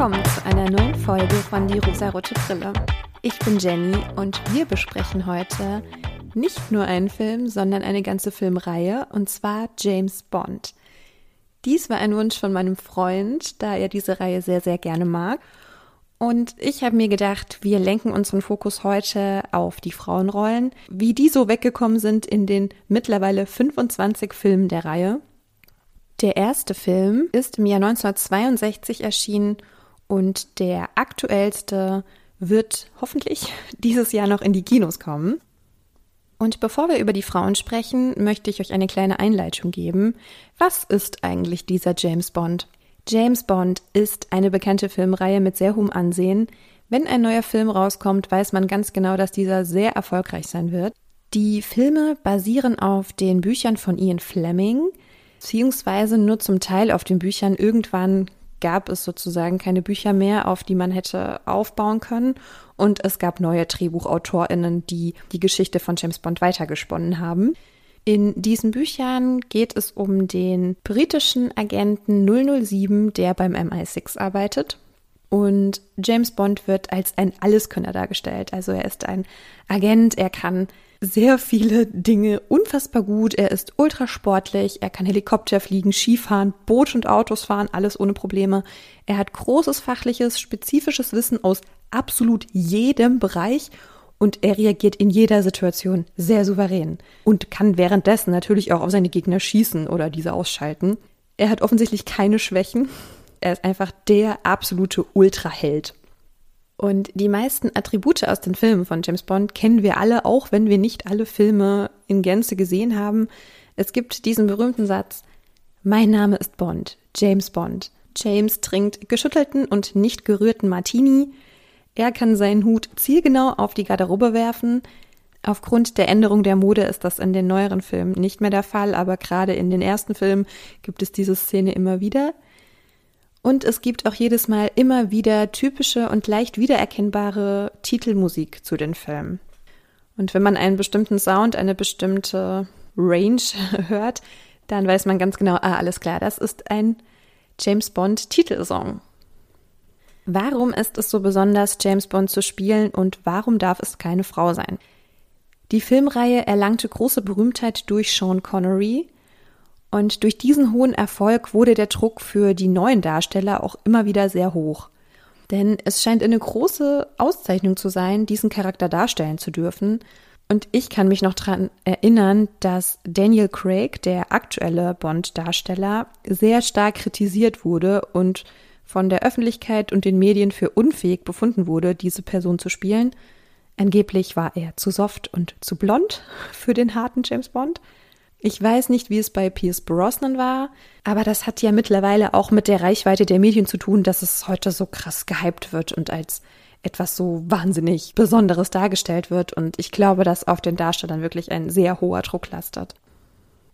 willkommen zu einer neuen Folge von Die rosarote Brille. Ich bin Jenny und wir besprechen heute nicht nur einen Film, sondern eine ganze Filmreihe und zwar James Bond. Dies war ein Wunsch von meinem Freund, da er diese Reihe sehr, sehr gerne mag. Und ich habe mir gedacht, wir lenken unseren Fokus heute auf die Frauenrollen, wie die so weggekommen sind in den mittlerweile 25 Filmen der Reihe. Der erste Film ist im Jahr 1962 erschienen und der aktuellste wird hoffentlich dieses Jahr noch in die Kinos kommen. Und bevor wir über die Frauen sprechen, möchte ich euch eine kleine Einleitung geben. Was ist eigentlich dieser James Bond? James Bond ist eine bekannte Filmreihe mit sehr hohem Ansehen. Wenn ein neuer Film rauskommt, weiß man ganz genau, dass dieser sehr erfolgreich sein wird. Die Filme basieren auf den Büchern von Ian Fleming, beziehungsweise nur zum Teil auf den Büchern. Irgendwann gab es sozusagen keine Bücher mehr, auf die man hätte aufbauen können. Und es gab neue DrehbuchautorInnen, die die Geschichte von James Bond weitergesponnen haben. In diesen Büchern geht es um den britischen Agenten 007, der beim MI6 arbeitet. Und James Bond wird als ein Alleskönner dargestellt. Also er ist ein Agent, er kann sehr viele Dinge unfassbar gut. Er ist ultrasportlich, er kann Helikopter fliegen, Skifahren, Boot und Autos fahren, alles ohne Probleme. Er hat großes fachliches, spezifisches Wissen aus absolut jedem Bereich und er reagiert in jeder Situation sehr souverän und kann währenddessen natürlich auch auf seine Gegner schießen oder diese ausschalten. Er hat offensichtlich keine Schwächen. Er ist einfach der absolute Ultraheld. Und die meisten Attribute aus den Filmen von James Bond kennen wir alle, auch wenn wir nicht alle Filme in Gänze gesehen haben. Es gibt diesen berühmten Satz, mein Name ist Bond, James Bond. James trinkt geschüttelten und nicht gerührten Martini. Er kann seinen Hut zielgenau auf die Garderobe werfen. Aufgrund der Änderung der Mode ist das in den neueren Filmen nicht mehr der Fall, aber gerade in den ersten Filmen gibt es diese Szene immer wieder. Und es gibt auch jedes Mal immer wieder typische und leicht wiedererkennbare Titelmusik zu den Filmen. Und wenn man einen bestimmten Sound, eine bestimmte Range hört, dann weiß man ganz genau, ah, alles klar, das ist ein James Bond Titelsong. Warum ist es so besonders, James Bond zu spielen und warum darf es keine Frau sein? Die Filmreihe erlangte große Berühmtheit durch Sean Connery, und durch diesen hohen Erfolg wurde der Druck für die neuen Darsteller auch immer wieder sehr hoch. Denn es scheint eine große Auszeichnung zu sein, diesen Charakter darstellen zu dürfen. Und ich kann mich noch daran erinnern, dass Daniel Craig, der aktuelle Bond-Darsteller, sehr stark kritisiert wurde und von der Öffentlichkeit und den Medien für unfähig befunden wurde, diese Person zu spielen. Angeblich war er zu soft und zu blond für den harten James Bond. Ich weiß nicht, wie es bei Pierce Brosnan war, aber das hat ja mittlerweile auch mit der Reichweite der Medien zu tun, dass es heute so krass gehypt wird und als etwas so wahnsinnig Besonderes dargestellt wird. Und ich glaube, dass auf den Darstellern wirklich ein sehr hoher Druck lastet.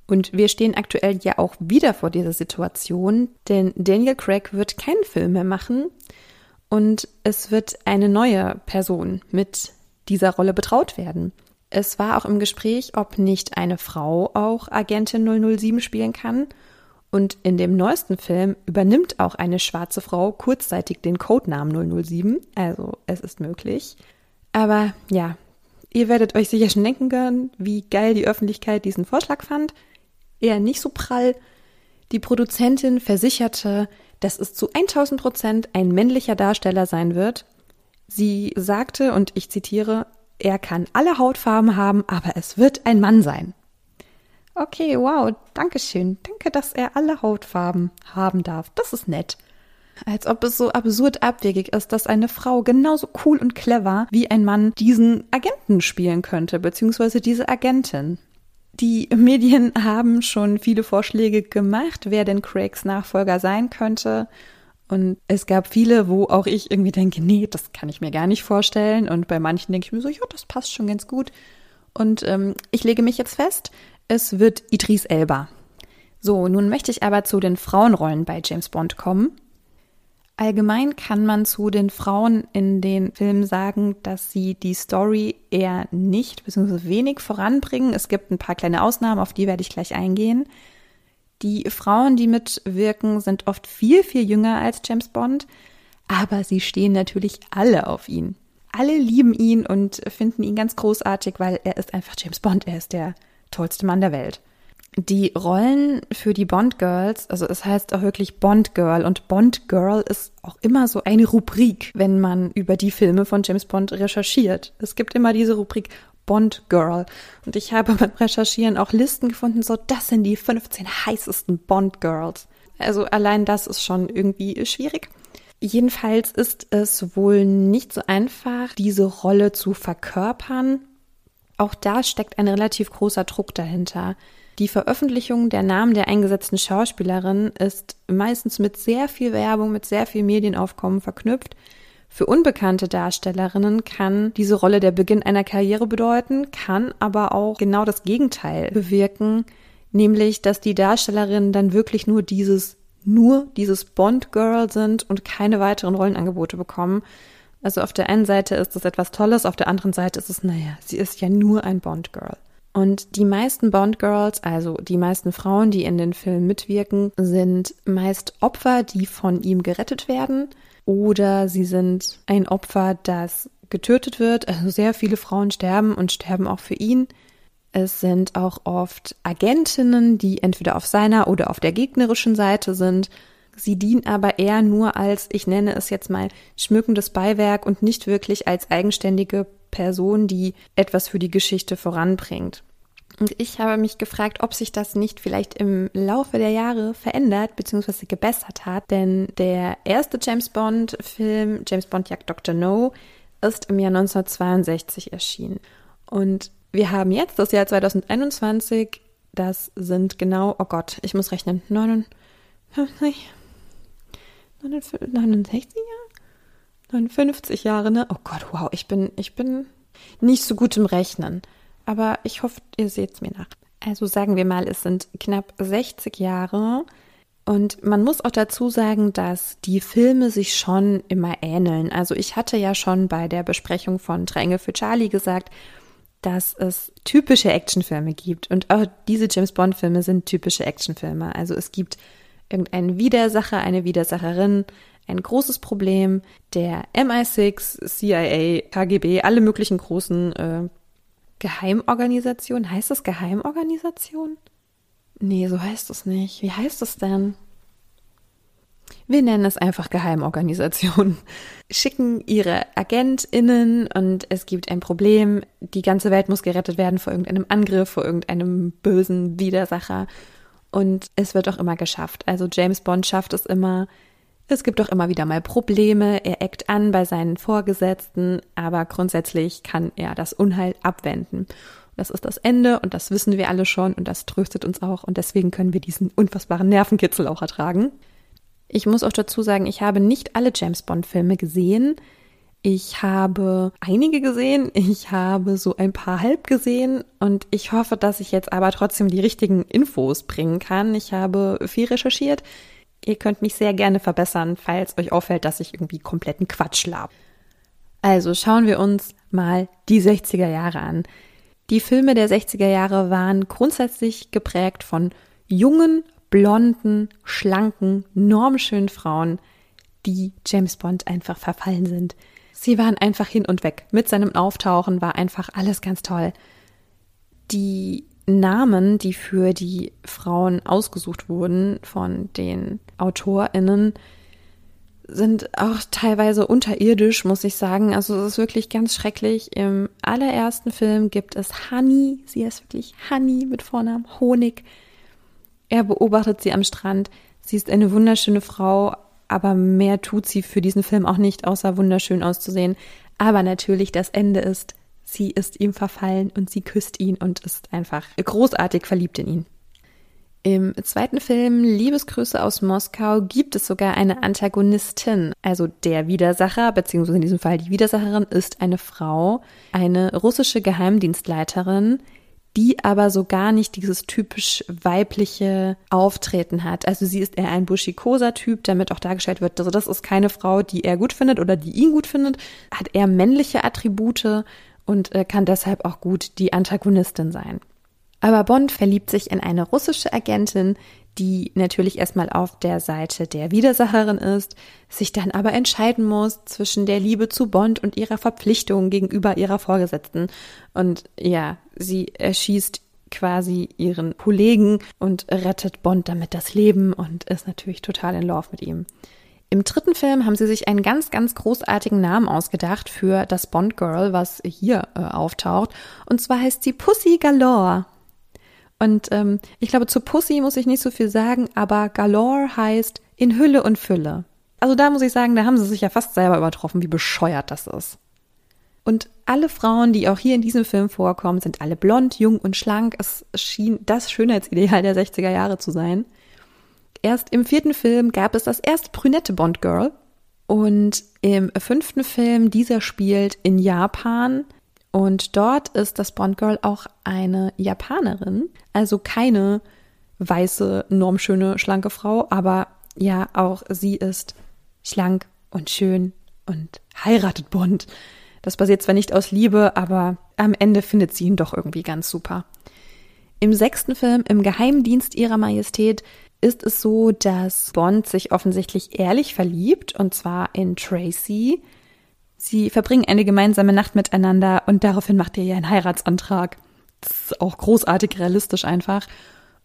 Und wir stehen aktuell ja auch wieder vor dieser Situation, denn Daniel Craig wird keinen Film mehr machen und es wird eine neue Person mit dieser Rolle betraut werden. Es war auch im Gespräch, ob nicht eine Frau auch Agentin 007 spielen kann. Und in dem neuesten Film übernimmt auch eine schwarze Frau kurzzeitig den Codenamen 007. Also es ist möglich. Aber ja, ihr werdet euch sicher schon denken können, wie geil die Öffentlichkeit diesen Vorschlag fand. Eher nicht so prall. Die Produzentin versicherte, dass es zu 1000 Prozent ein männlicher Darsteller sein wird. Sie sagte, und ich zitiere, er kann alle Hautfarben haben, aber es wird ein Mann sein. Okay, wow, danke schön. Danke, dass er alle Hautfarben haben darf. Das ist nett. Als ob es so absurd abwegig ist, dass eine Frau genauso cool und clever wie ein Mann diesen Agenten spielen könnte, beziehungsweise diese Agentin. Die Medien haben schon viele Vorschläge gemacht, wer denn Craigs Nachfolger sein könnte. Und es gab viele, wo auch ich irgendwie denke, nee, das kann ich mir gar nicht vorstellen. Und bei manchen denke ich mir so, ja, das passt schon ganz gut. Und ähm, ich lege mich jetzt fest, es wird Idris Elba. So, nun möchte ich aber zu den Frauenrollen bei James Bond kommen. Allgemein kann man zu den Frauen in den Filmen sagen, dass sie die Story eher nicht bzw. wenig voranbringen. Es gibt ein paar kleine Ausnahmen, auf die werde ich gleich eingehen. Die Frauen, die mitwirken, sind oft viel, viel jünger als James Bond. aber sie stehen natürlich alle auf ihn. Alle lieben ihn und finden ihn ganz großartig, weil er ist einfach James Bond, er ist der tollste Mann der Welt. Die Rollen für die Bond Girls, also es heißt auch wirklich Bond Girl und Bond Girl ist auch immer so eine Rubrik, wenn man über die Filme von James Bond recherchiert. Es gibt immer diese Rubrik Bond Girl. Und ich habe beim Recherchieren auch Listen gefunden, so das sind die 15 heißesten Bond Girls. Also allein das ist schon irgendwie schwierig. Jedenfalls ist es wohl nicht so einfach, diese Rolle zu verkörpern. Auch da steckt ein relativ großer Druck dahinter. Die Veröffentlichung der Namen der eingesetzten Schauspielerin ist meistens mit sehr viel Werbung, mit sehr viel Medienaufkommen verknüpft. Für unbekannte Darstellerinnen kann diese Rolle der Beginn einer Karriere bedeuten, kann aber auch genau das Gegenteil bewirken, nämlich dass die Darstellerinnen dann wirklich nur dieses nur dieses Bond Girl sind und keine weiteren Rollenangebote bekommen. Also auf der einen Seite ist das etwas Tolles, auf der anderen Seite ist es, naja, sie ist ja nur ein Bond Girl. Und die meisten Bond Girls, also die meisten Frauen, die in den Filmen mitwirken, sind meist Opfer, die von ihm gerettet werden. Oder sie sind ein Opfer, das getötet wird. Also sehr viele Frauen sterben und sterben auch für ihn. Es sind auch oft Agentinnen, die entweder auf seiner oder auf der gegnerischen Seite sind. Sie dienen aber eher nur als, ich nenne es jetzt mal, schmückendes Beiwerk und nicht wirklich als eigenständige Person, die etwas für die Geschichte voranbringt. Und ich habe mich gefragt, ob sich das nicht vielleicht im Laufe der Jahre verändert bzw. gebessert hat. Denn der erste James Bond-Film, James Bond jagt Dr. No, ist im Jahr 1962 erschienen. Und wir haben jetzt das Jahr 2021. Das sind genau, oh Gott, ich muss rechnen, 59, 69 Jahre? 59 Jahre, ne? Oh Gott, wow, ich bin, ich bin nicht so gut im Rechnen aber ich hoffe, ihr seht es mir nach. Also sagen wir mal, es sind knapp 60 Jahre. Und man muss auch dazu sagen, dass die Filme sich schon immer ähneln. Also ich hatte ja schon bei der Besprechung von Dränge für Charlie gesagt, dass es typische Actionfilme gibt. Und auch diese James Bond-Filme sind typische Actionfilme. Also es gibt irgendeinen Widersacher, eine Widersacherin, ein großes Problem. Der MI6, CIA, KGB, alle möglichen großen äh, Geheimorganisation? Heißt das Geheimorganisation? Nee, so heißt es nicht. Wie heißt es denn? Wir nennen es einfach Geheimorganisation. Schicken ihre AgentInnen und es gibt ein Problem. Die ganze Welt muss gerettet werden vor irgendeinem Angriff, vor irgendeinem bösen Widersacher. Und es wird auch immer geschafft. Also James Bond schafft es immer, es gibt auch immer wieder mal Probleme, er eckt an bei seinen Vorgesetzten, aber grundsätzlich kann er das Unheil abwenden. Das ist das Ende und das wissen wir alle schon und das tröstet uns auch und deswegen können wir diesen unfassbaren Nervenkitzel auch ertragen. Ich muss auch dazu sagen, ich habe nicht alle James Bond Filme gesehen. Ich habe einige gesehen, ich habe so ein paar halb gesehen und ich hoffe, dass ich jetzt aber trotzdem die richtigen Infos bringen kann. Ich habe viel recherchiert. Ihr könnt mich sehr gerne verbessern, falls euch auffällt, dass ich irgendwie kompletten Quatsch lab. Also schauen wir uns mal die 60er Jahre an. Die Filme der 60er Jahre waren grundsätzlich geprägt von jungen, blonden, schlanken, normschönen Frauen, die James Bond einfach verfallen sind. Sie waren einfach hin und weg. Mit seinem Auftauchen war einfach alles ganz toll. Die Namen, die für die Frauen ausgesucht wurden von den AutorInnen, sind auch teilweise unterirdisch, muss ich sagen. Also es ist wirklich ganz schrecklich. Im allerersten Film gibt es Honey. Sie ist wirklich Honey mit Vornamen Honig. Er beobachtet sie am Strand. Sie ist eine wunderschöne Frau, aber mehr tut sie für diesen Film auch nicht, außer wunderschön auszusehen. Aber natürlich, das Ende ist Sie ist ihm verfallen und sie küsst ihn und ist einfach großartig verliebt in ihn. Im zweiten Film Liebesgrüße aus Moskau gibt es sogar eine Antagonistin. Also der Widersacher, beziehungsweise in diesem Fall die Widersacherin, ist eine Frau, eine russische Geheimdienstleiterin, die aber so gar nicht dieses typisch weibliche Auftreten hat. Also sie ist eher ein buschikoser Typ, damit auch dargestellt wird, also das ist keine Frau, die er gut findet oder die ihn gut findet, hat eher männliche Attribute und äh, kann deshalb auch gut die Antagonistin sein. Aber Bond verliebt sich in eine russische Agentin, die natürlich erstmal auf der Seite der Widersacherin ist, sich dann aber entscheiden muss zwischen der Liebe zu Bond und ihrer Verpflichtung gegenüber ihrer Vorgesetzten. Und ja, sie erschießt quasi ihren Kollegen und rettet Bond damit das Leben und ist natürlich total in Love mit ihm. Im dritten Film haben sie sich einen ganz, ganz großartigen Namen ausgedacht für das Bond Girl, was hier äh, auftaucht. Und zwar heißt sie Pussy Galore. Und ähm, ich glaube, zu Pussy muss ich nicht so viel sagen, aber Galore heißt in Hülle und Fülle. Also da muss ich sagen, da haben sie sich ja fast selber übertroffen, wie bescheuert das ist. Und alle Frauen, die auch hier in diesem Film vorkommen, sind alle blond, jung und schlank. Es schien das Schönheitsideal der 60er Jahre zu sein. Erst im vierten Film gab es das erste brünette Bond Girl. Und im fünften Film, dieser spielt in Japan. Und dort ist das Bond Girl auch eine Japanerin. Also keine weiße, normschöne, schlanke Frau. Aber ja, auch sie ist schlank und schön und heiratet Bond. Das basiert zwar nicht aus Liebe, aber am Ende findet sie ihn doch irgendwie ganz super. Im sechsten Film, im Geheimdienst ihrer Majestät, ist es so, dass Bond sich offensichtlich ehrlich verliebt, und zwar in Tracy. Sie verbringen eine gemeinsame Nacht miteinander und daraufhin macht er ihr einen Heiratsantrag. Das ist auch großartig realistisch einfach.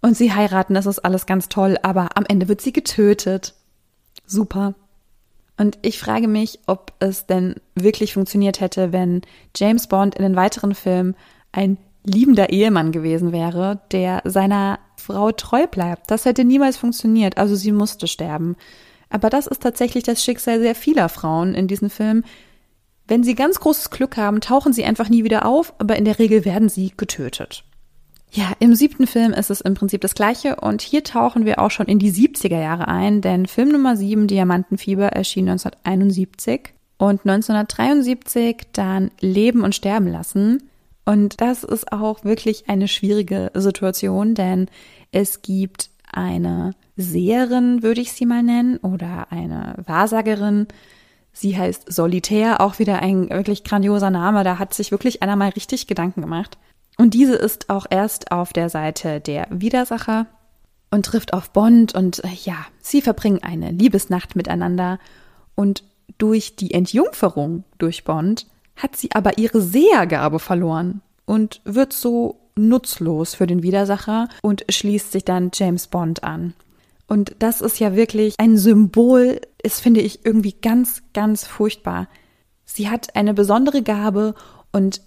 Und sie heiraten, das ist alles ganz toll, aber am Ende wird sie getötet. Super. Und ich frage mich, ob es denn wirklich funktioniert hätte, wenn James Bond in den weiteren Filmen ein liebender Ehemann gewesen wäre, der seiner Frau treu bleibt. Das hätte niemals funktioniert, also sie musste sterben. Aber das ist tatsächlich das Schicksal sehr vieler Frauen in diesem Film. Wenn sie ganz großes Glück haben, tauchen sie einfach nie wieder auf, aber in der Regel werden sie getötet. Ja, im siebten Film ist es im Prinzip das gleiche und hier tauchen wir auch schon in die 70er Jahre ein, denn Film Nummer 7, Diamantenfieber, erschien 1971 und 1973 dann Leben und Sterben lassen. Und das ist auch wirklich eine schwierige Situation, denn es gibt eine Seherin, würde ich sie mal nennen, oder eine Wahrsagerin. Sie heißt Solitär, auch wieder ein wirklich grandioser Name. Da hat sich wirklich einer mal richtig Gedanken gemacht. Und diese ist auch erst auf der Seite der Widersacher und trifft auf Bond und äh, ja, sie verbringen eine Liebesnacht miteinander und durch die Entjungferung durch Bond hat sie aber ihre Sehergabe verloren und wird so nutzlos für den Widersacher und schließt sich dann James Bond an. Und das ist ja wirklich ein Symbol, ist, finde ich, irgendwie ganz, ganz furchtbar. Sie hat eine besondere Gabe und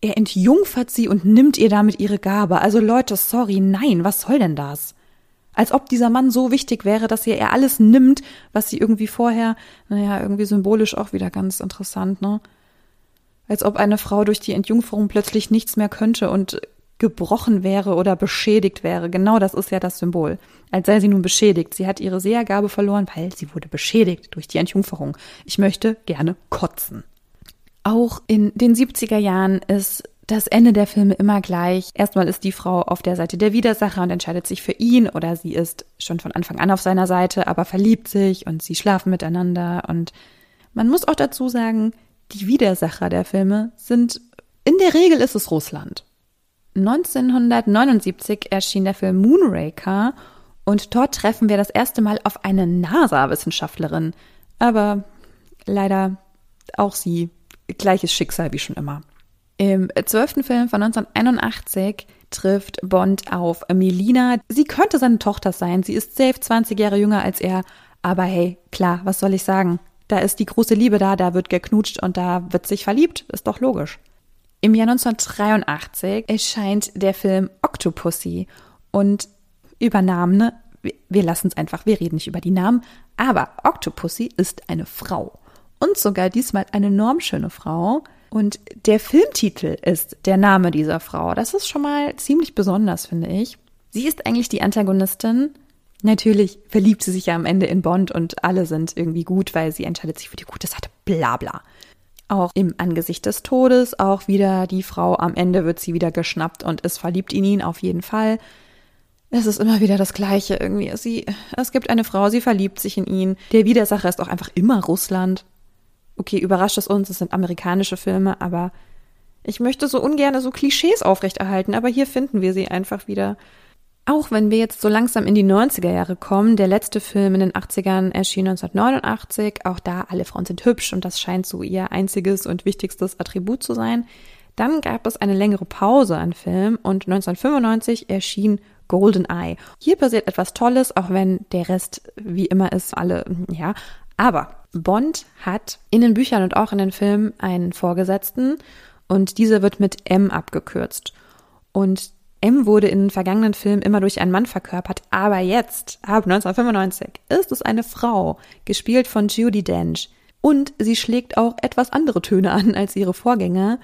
er entjungfert sie und nimmt ihr damit ihre Gabe. Also Leute, sorry, nein, was soll denn das? Als ob dieser Mann so wichtig wäre, dass er ihr alles nimmt, was sie irgendwie vorher, naja, irgendwie symbolisch auch wieder ganz interessant, ne? Als ob eine Frau durch die Entjungferung plötzlich nichts mehr könnte und gebrochen wäre oder beschädigt wäre. Genau das ist ja das Symbol. Als sei sie nun beschädigt. Sie hat ihre Sehergabe verloren, weil sie wurde beschädigt durch die Entjungferung. Ich möchte gerne kotzen. Auch in den 70er Jahren ist das Ende der Filme immer gleich. Erstmal ist die Frau auf der Seite der Widersacher und entscheidet sich für ihn oder sie ist schon von Anfang an auf seiner Seite, aber verliebt sich und sie schlafen miteinander und man muss auch dazu sagen, die Widersacher der Filme sind, in der Regel ist es Russland. 1979 erschien der Film Moonraker und dort treffen wir das erste Mal auf eine NASA-Wissenschaftlerin. Aber leider auch sie gleiches Schicksal wie schon immer. Im zwölften Film von 1981 trifft Bond auf Melina. Sie könnte seine Tochter sein. Sie ist safe 20 Jahre jünger als er. Aber hey, klar, was soll ich sagen? Da ist die große Liebe da, da wird geknutscht und da wird sich verliebt. Ist doch logisch. Im Jahr 1983 erscheint der Film Octopussy und über Namen, ne? wir lassen es einfach, wir reden nicht über die Namen, aber Octopussy ist eine Frau und sogar diesmal eine normschöne Frau. Und der Filmtitel ist der Name dieser Frau. Das ist schon mal ziemlich besonders, finde ich. Sie ist eigentlich die Antagonistin. Natürlich verliebt sie sich ja am Ende in Bond und alle sind irgendwie gut, weil sie entscheidet sich für die gute Seite. Bla bla. Auch im Angesicht des Todes, auch wieder die Frau, am Ende wird sie wieder geschnappt und ist verliebt in ihn auf jeden Fall. Es ist immer wieder das Gleiche irgendwie. Sie, es gibt eine Frau, sie verliebt sich in ihn. Der Widersacher ist auch einfach immer Russland okay, überrascht es uns, es sind amerikanische Filme, aber ich möchte so ungern so Klischees aufrechterhalten, aber hier finden wir sie einfach wieder. Auch wenn wir jetzt so langsam in die 90er Jahre kommen, der letzte Film in den 80ern erschien 1989, auch da alle Frauen sind hübsch und das scheint so ihr einziges und wichtigstes Attribut zu sein. Dann gab es eine längere Pause an Film und 1995 erschien Golden Eye. Hier passiert etwas Tolles, auch wenn der Rest wie immer ist, alle, ja. Aber Bond hat in den Büchern und auch in den Filmen einen Vorgesetzten und dieser wird mit M abgekürzt. Und M wurde in vergangenen Filmen immer durch einen Mann verkörpert, aber jetzt, ab 1995, ist es eine Frau, gespielt von Judy Dench. Und sie schlägt auch etwas andere Töne an als ihre Vorgänger,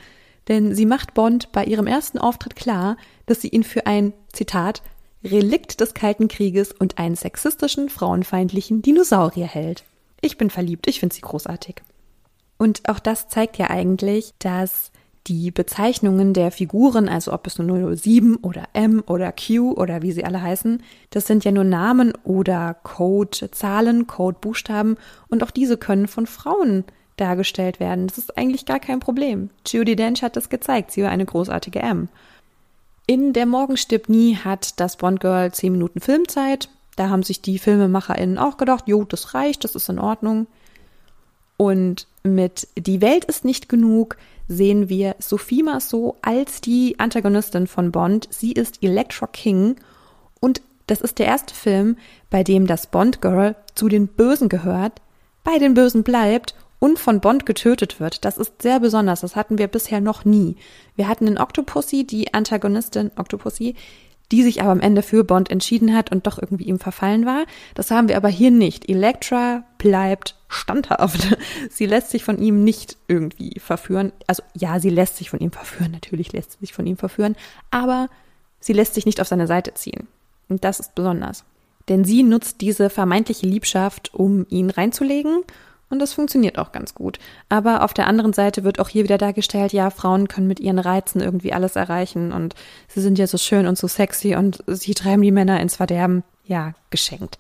denn sie macht Bond bei ihrem ersten Auftritt klar, dass sie ihn für ein, Zitat, Relikt des Kalten Krieges und einen sexistischen, frauenfeindlichen Dinosaurier hält. Ich bin verliebt, ich finde sie großartig. Und auch das zeigt ja eigentlich, dass die Bezeichnungen der Figuren, also ob es nur 007 oder M oder Q oder wie sie alle heißen, das sind ja nur Namen oder Code-Zahlen, Code-Buchstaben und auch diese können von Frauen dargestellt werden. Das ist eigentlich gar kein Problem. Judy Dench hat das gezeigt, sie war eine großartige M. In Der Morgen stirbt nie hat das Bond Girl 10 Minuten Filmzeit. Da haben sich die FilmemacherInnen auch gedacht, jo, das reicht, das ist in Ordnung. Und mit Die Welt ist nicht genug sehen wir Sophie Marceau als die Antagonistin von Bond. Sie ist Electra King und das ist der erste Film, bei dem das Bond Girl zu den Bösen gehört, bei den Bösen bleibt und von Bond getötet wird. Das ist sehr besonders. Das hatten wir bisher noch nie. Wir hatten in Octopussy die Antagonistin Octopussy, die sich aber am Ende für Bond entschieden hat und doch irgendwie ihm verfallen war. Das haben wir aber hier nicht. Elektra bleibt standhaft. Sie lässt sich von ihm nicht irgendwie verführen. Also ja, sie lässt sich von ihm verführen. Natürlich lässt sie sich von ihm verführen. Aber sie lässt sich nicht auf seine Seite ziehen. Und das ist besonders. Denn sie nutzt diese vermeintliche Liebschaft, um ihn reinzulegen und das funktioniert auch ganz gut. Aber auf der anderen Seite wird auch hier wieder dargestellt, ja, Frauen können mit ihren Reizen irgendwie alles erreichen und sie sind ja so schön und so sexy und sie treiben die Männer ins Verderben. Ja, geschenkt.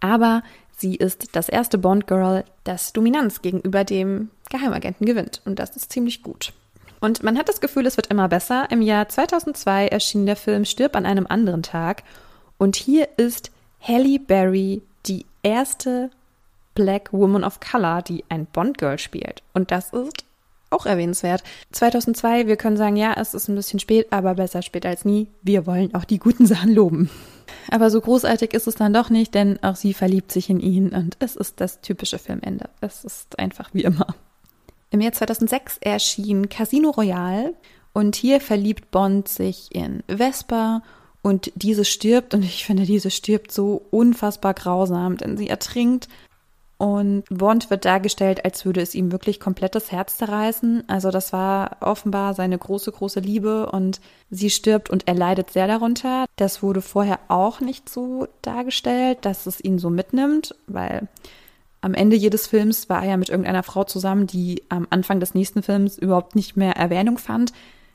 Aber sie ist das erste Bond-Girl, das Dominanz gegenüber dem Geheimagenten gewinnt. Und das ist ziemlich gut. Und man hat das Gefühl, es wird immer besser. Im Jahr 2002 erschien der Film Stirb an einem anderen Tag. Und hier ist Halle Berry die erste Black Woman of Color, die ein Bond-Girl spielt. Und das ist auch erwähnenswert. 2002, wir können sagen, ja, es ist ein bisschen spät, aber besser spät als nie. Wir wollen auch die guten Sachen loben. Aber so großartig ist es dann doch nicht, denn auch sie verliebt sich in ihn und es ist das typische Filmende. Es ist einfach wie immer. Im Jahr 2006 erschien Casino Royale und hier verliebt Bond sich in Vespa und diese stirbt und ich finde, diese stirbt so unfassbar grausam, denn sie ertrinkt und Bond wird dargestellt, als würde es ihm wirklich komplett das Herz zerreißen. Also das war offenbar seine große, große Liebe und sie stirbt und er leidet sehr darunter. Das wurde vorher auch nicht so dargestellt, dass es ihn so mitnimmt, weil am Ende jedes Films war er ja mit irgendeiner Frau zusammen, die am Anfang des nächsten Films überhaupt nicht mehr Erwähnung fand.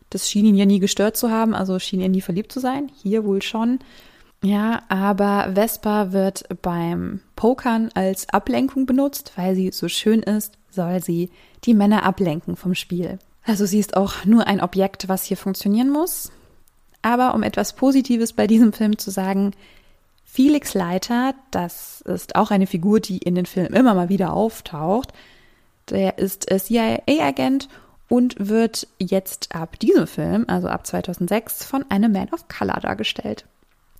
Das schien ihn ja nie gestört zu haben, also schien er nie verliebt zu sein. Hier wohl schon. Ja, aber Vespa wird beim Pokern als Ablenkung benutzt, weil sie so schön ist, soll sie die Männer ablenken vom Spiel. Also sie ist auch nur ein Objekt, was hier funktionieren muss. Aber um etwas Positives bei diesem Film zu sagen, Felix Leiter, das ist auch eine Figur, die in den Filmen immer mal wieder auftaucht. Der ist CIA-Agent und wird jetzt ab diesem Film, also ab 2006, von einem Man of Color dargestellt.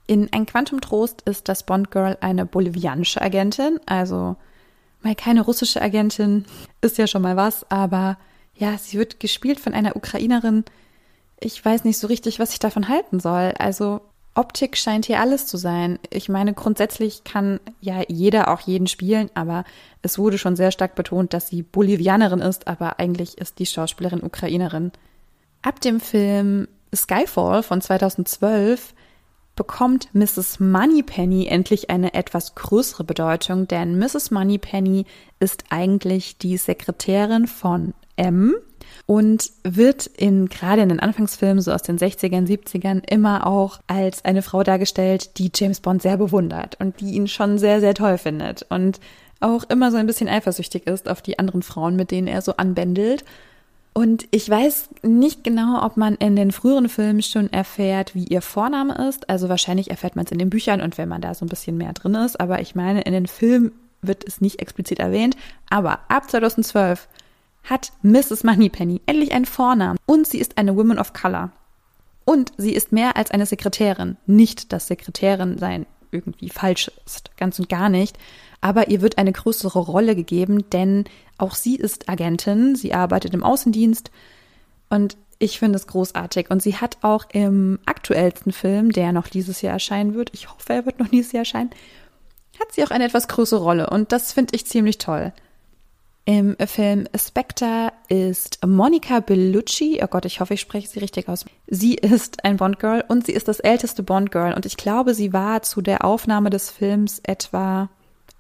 In Ein Quantum Trost ist das Bond Girl eine bolivianische Agentin, also mal keine russische Agentin, ist ja schon mal was, aber ja, sie wird gespielt von einer Ukrainerin. Ich weiß nicht so richtig, was ich davon halten soll. Also Optik scheint hier alles zu sein. Ich meine, grundsätzlich kann ja jeder auch jeden spielen, aber es wurde schon sehr stark betont, dass sie Bolivianerin ist, aber eigentlich ist die Schauspielerin Ukrainerin. Ab dem Film Skyfall von 2012 bekommt Mrs. Moneypenny endlich eine etwas größere Bedeutung, denn Mrs. Moneypenny ist eigentlich die Sekretärin von M und wird in gerade in den Anfangsfilmen so aus den 60ern, 70ern immer auch als eine Frau dargestellt, die James Bond sehr bewundert und die ihn schon sehr sehr toll findet und auch immer so ein bisschen eifersüchtig ist auf die anderen Frauen, mit denen er so anbändelt. Und ich weiß nicht genau, ob man in den früheren Filmen schon erfährt, wie ihr Vorname ist. Also wahrscheinlich erfährt man es in den Büchern und wenn man da so ein bisschen mehr drin ist. Aber ich meine, in den Filmen wird es nicht explizit erwähnt. Aber ab 2012 hat Mrs. Moneypenny endlich einen Vornamen und sie ist eine Woman of Color. Und sie ist mehr als eine Sekretärin. Nicht, dass Sekretärin sein irgendwie falsch ist, ganz und gar nicht. Aber ihr wird eine größere Rolle gegeben, denn auch sie ist Agentin, sie arbeitet im Außendienst und ich finde es großartig. Und sie hat auch im aktuellsten Film, der noch dieses Jahr erscheinen wird, ich hoffe, er wird noch dieses Jahr erscheinen, hat sie auch eine etwas größere Rolle und das finde ich ziemlich toll. Im Film Spectre ist Monica Bellucci, oh Gott, ich hoffe, ich spreche sie richtig aus. Sie ist ein Bond-Girl und sie ist das älteste Bond-Girl und ich glaube, sie war zu der Aufnahme des Films etwa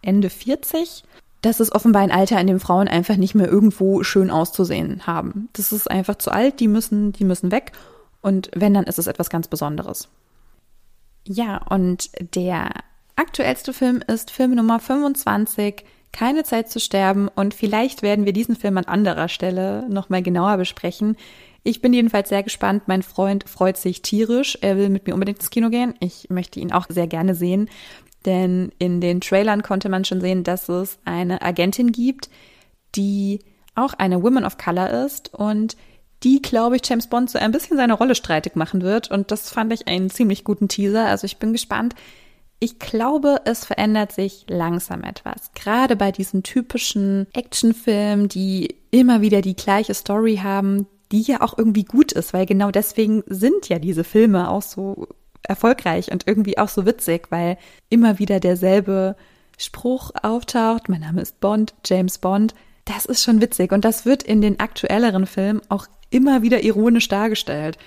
Ende 40. Das ist offenbar ein Alter, in dem Frauen einfach nicht mehr irgendwo schön auszusehen haben. Das ist einfach zu alt, die müssen, die müssen weg und wenn, dann ist es etwas ganz Besonderes. Ja, und der aktuellste Film ist Film Nummer 25, keine Zeit zu sterben und vielleicht werden wir diesen Film an anderer Stelle nochmal genauer besprechen. Ich bin jedenfalls sehr gespannt. Mein Freund freut sich tierisch. Er will mit mir unbedingt ins Kino gehen. Ich möchte ihn auch sehr gerne sehen, denn in den Trailern konnte man schon sehen, dass es eine Agentin gibt, die auch eine Woman of Color ist und die, glaube ich, James Bond so ein bisschen seine Rolle streitig machen wird. Und das fand ich einen ziemlich guten Teaser. Also ich bin gespannt, ich glaube, es verändert sich langsam etwas. Gerade bei diesen typischen Actionfilmen, die immer wieder die gleiche Story haben, die ja auch irgendwie gut ist, weil genau deswegen sind ja diese Filme auch so erfolgreich und irgendwie auch so witzig, weil immer wieder derselbe Spruch auftaucht. Mein Name ist Bond, James Bond. Das ist schon witzig und das wird in den aktuelleren Filmen auch immer wieder ironisch dargestellt.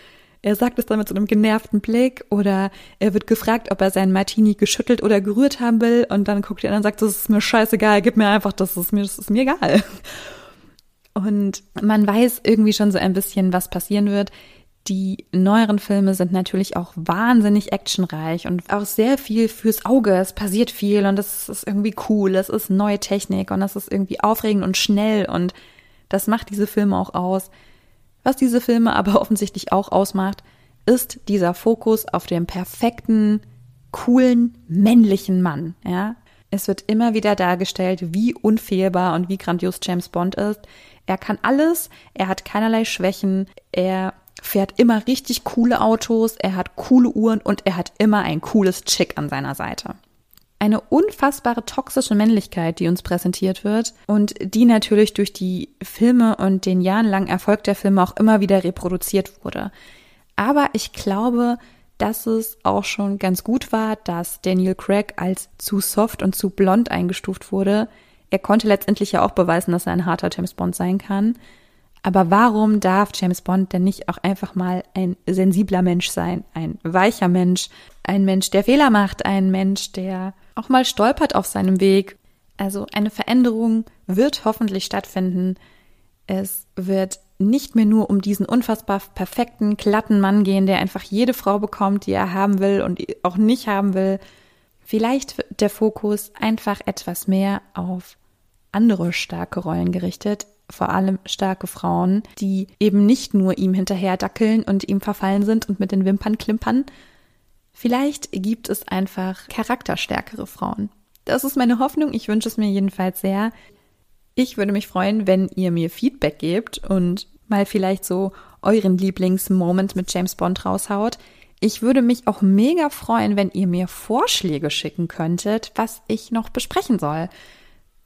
Er sagt es dann mit so einem genervten Blick oder er wird gefragt, ob er seinen Martini geschüttelt oder gerührt haben will und dann guckt er an und sagt, das ist mir scheißegal, gib mir einfach, das ist mir, das ist mir egal. Und man weiß irgendwie schon so ein bisschen, was passieren wird. Die neueren Filme sind natürlich auch wahnsinnig actionreich und auch sehr viel fürs Auge. Es passiert viel und es ist irgendwie cool. Es ist neue Technik und es ist irgendwie aufregend und schnell und das macht diese Filme auch aus. Was diese Filme aber offensichtlich auch ausmacht, ist dieser Fokus auf dem perfekten, coolen, männlichen Mann, ja. Es wird immer wieder dargestellt, wie unfehlbar und wie grandios James Bond ist. Er kann alles, er hat keinerlei Schwächen, er fährt immer richtig coole Autos, er hat coole Uhren und er hat immer ein cooles Chick an seiner Seite eine unfassbare toxische Männlichkeit, die uns präsentiert wird und die natürlich durch die Filme und den jahrelangen Erfolg der Filme auch immer wieder reproduziert wurde. Aber ich glaube, dass es auch schon ganz gut war, dass Daniel Craig als zu soft und zu blond eingestuft wurde. Er konnte letztendlich ja auch beweisen, dass er ein harter James Bond sein kann. Aber warum darf James Bond denn nicht auch einfach mal ein sensibler Mensch sein, ein weicher Mensch, ein Mensch, der Fehler macht, ein Mensch, der auch mal stolpert auf seinem Weg? Also eine Veränderung wird hoffentlich stattfinden. Es wird nicht mehr nur um diesen unfassbar perfekten, glatten Mann gehen, der einfach jede Frau bekommt, die er haben will und auch nicht haben will. Vielleicht wird der Fokus einfach etwas mehr auf andere starke Rollen gerichtet, vor allem starke Frauen, die eben nicht nur ihm hinterher dackeln und ihm verfallen sind und mit den Wimpern klimpern. Vielleicht gibt es einfach charakterstärkere Frauen. Das ist meine Hoffnung. Ich wünsche es mir jedenfalls sehr. Ich würde mich freuen, wenn ihr mir Feedback gebt und mal vielleicht so euren Lieblingsmoment mit James Bond raushaut. Ich würde mich auch mega freuen, wenn ihr mir Vorschläge schicken könntet, was ich noch besprechen soll.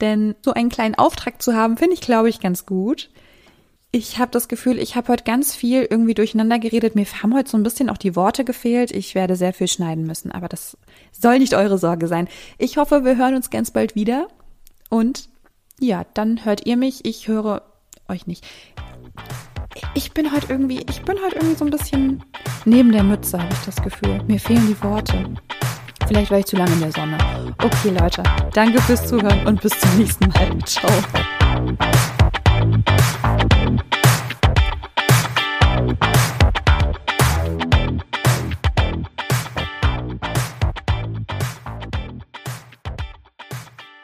Denn so einen kleinen Auftrag zu haben, finde ich, glaube ich, ganz gut. Ich habe das Gefühl, ich habe heute ganz viel irgendwie durcheinander geredet. Mir haben heute so ein bisschen auch die Worte gefehlt. Ich werde sehr viel schneiden müssen, aber das soll nicht eure Sorge sein. Ich hoffe, wir hören uns ganz bald wieder. Und ja, dann hört ihr mich. Ich höre euch nicht. Ich bin heute irgendwie, ich bin heute irgendwie so ein bisschen neben der Mütze, habe ich das Gefühl. Mir fehlen die Worte. Vielleicht war ich zu lange in der Sonne. Okay, Leute, danke fürs Zuhören und bis zum nächsten Mal. Ciao.